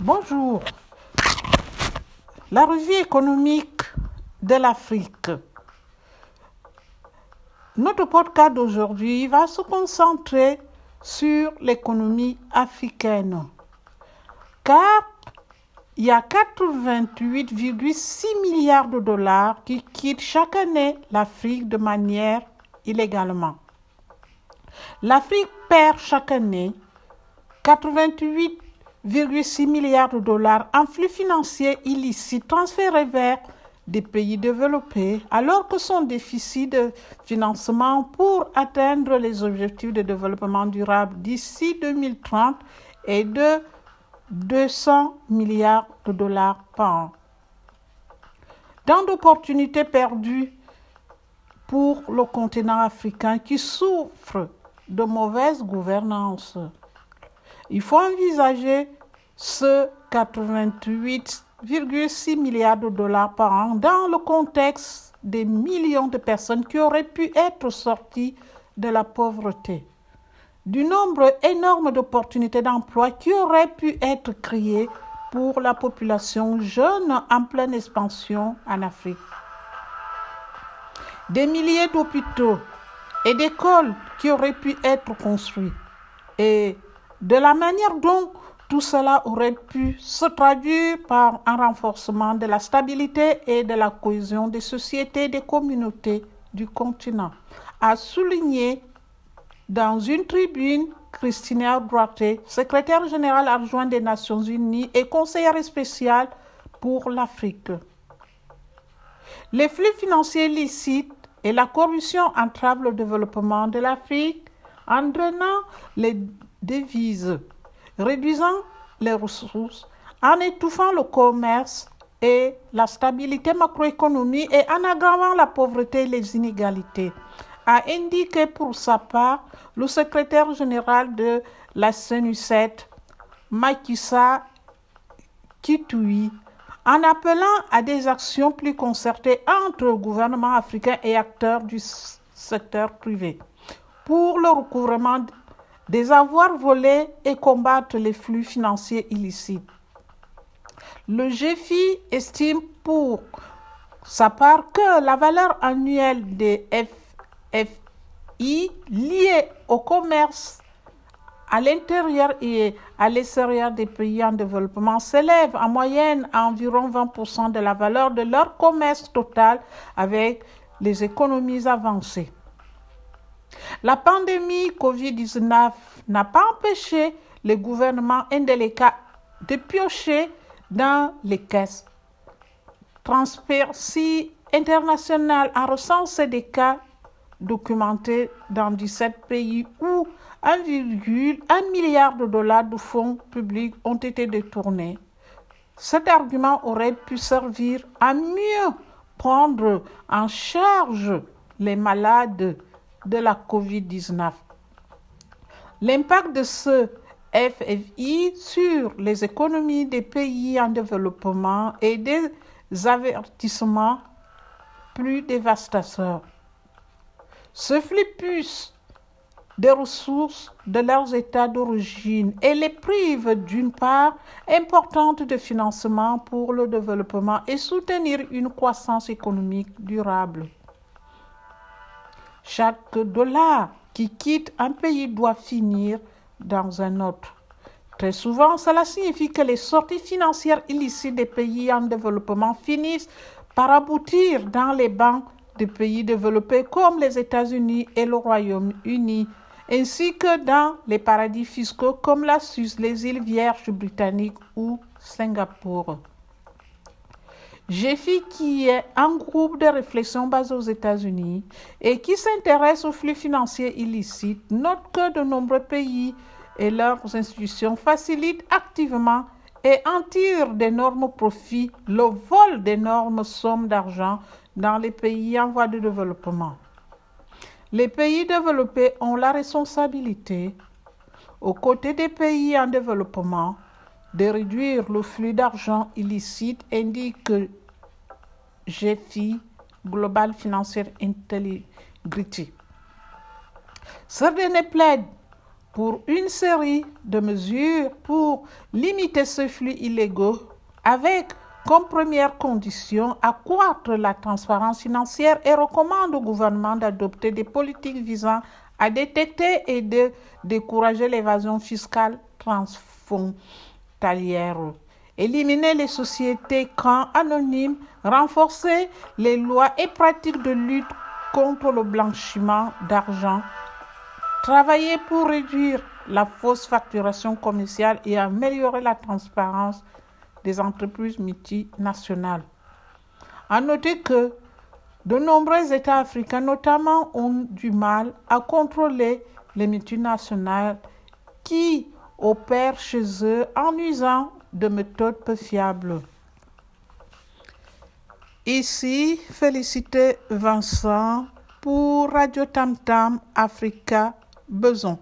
Bonjour. La revue économique de l'Afrique. Notre podcast d'aujourd'hui va se concentrer sur l'économie africaine. Car il y a 88,6 milliards de dollars qui quittent chaque année l'Afrique de manière illégalement. L'Afrique perd chaque année 88,6 milliards de dollars en flux financiers illicites transférés vers des pays développés, alors que son déficit de financement pour atteindre les objectifs de développement durable d'ici 2030 est de 200 milliards de dollars par an. Tant d'opportunités perdues pour le continent africain qui souffre de mauvaise gouvernance. Il faut envisager ce 88,6 milliards de dollars par an dans le contexte des millions de personnes qui auraient pu être sorties de la pauvreté du nombre énorme d'opportunités d'emploi qui auraient pu être créées pour la population jeune en pleine expansion en Afrique. Des milliers d'hôpitaux et d'écoles qui auraient pu être construits et de la manière dont tout cela aurait pu se traduire par un renforcement de la stabilité et de la cohésion des sociétés et des communautés du continent, a souligné dans une tribune, Christina Droité, secrétaire générale adjointe des Nations Unies et conseillère spéciale pour l'Afrique. Les flux financiers licites et la corruption entravent le développement de l'Afrique, entraînant les devises, réduisant les ressources, en étouffant le commerce et la stabilité macroéconomique et en aggravant la pauvreté et les inégalités a indiqué pour sa part le secrétaire général de la CNU7, Makissa Kitui, en appelant à des actions plus concertées entre le gouvernement africain et acteurs du secteur privé pour le recouvrement des avoirs volés et combattre les flux financiers illicites. Le GFI estime pour sa part que la valeur annuelle des F FI liés au commerce à l'intérieur et à l'extérieur des pays en développement s'élèvent en moyenne à environ 20% de la valeur de leur commerce total avec les économies avancées. La pandémie Covid-19 n'a pas empêché les gouvernements indélicats de piocher dans les caisses. Transparency International a recensé des cas documenté dans 17 pays où 1,1 milliard de dollars de fonds publics ont été détournés. Cet argument aurait pu servir à mieux prendre en charge les malades de la COVID-19. L'impact de ce FFI sur les économies des pays en développement est des avertissements plus dévastateurs. Ce flux plus des ressources de leurs états d'origine et les prive d'une part importante de financement pour le développement et soutenir une croissance économique durable. Chaque dollar qui quitte un pays doit finir dans un autre. Très souvent, cela signifie que les sorties financières illicites des pays en développement finissent par aboutir dans les banques des pays développés comme les États-Unis et le Royaume-Uni, ainsi que dans les paradis fiscaux comme la Suisse, les îles Vierges britanniques ou Singapour. GFI, qui est un groupe de réflexion basé aux États-Unis et qui s'intéresse aux flux financiers illicites, note que de nombreux pays et leurs institutions facilitent activement et en tirent d'énormes profits le vol d'énormes sommes d'argent dans les pays en voie de développement. Les pays développés ont la responsabilité, aux côtés des pays en développement, de réduire le flux d'argent illicite, indique GFI, Global Financial Integrity. Ce dernier plaide pour une série de mesures pour limiter ces flux illégaux avec comme première condition accroître la transparence financière et recommande au gouvernement d'adopter des politiques visant à détecter et de décourager l'évasion fiscale transfrontalière, éliminer les sociétés camps anonymes, renforcer les lois et pratiques de lutte contre le blanchiment d'argent, travailler pour réduire la fausse facturation commerciale et améliorer la transparence des entreprises multinationales. À noter que de nombreux États africains, notamment, ont du mal à contrôler les multinationales qui opèrent chez eux en usant de méthodes peu fiables. Ici, féliciter Vincent pour Radio Tam Tam Africa Beson.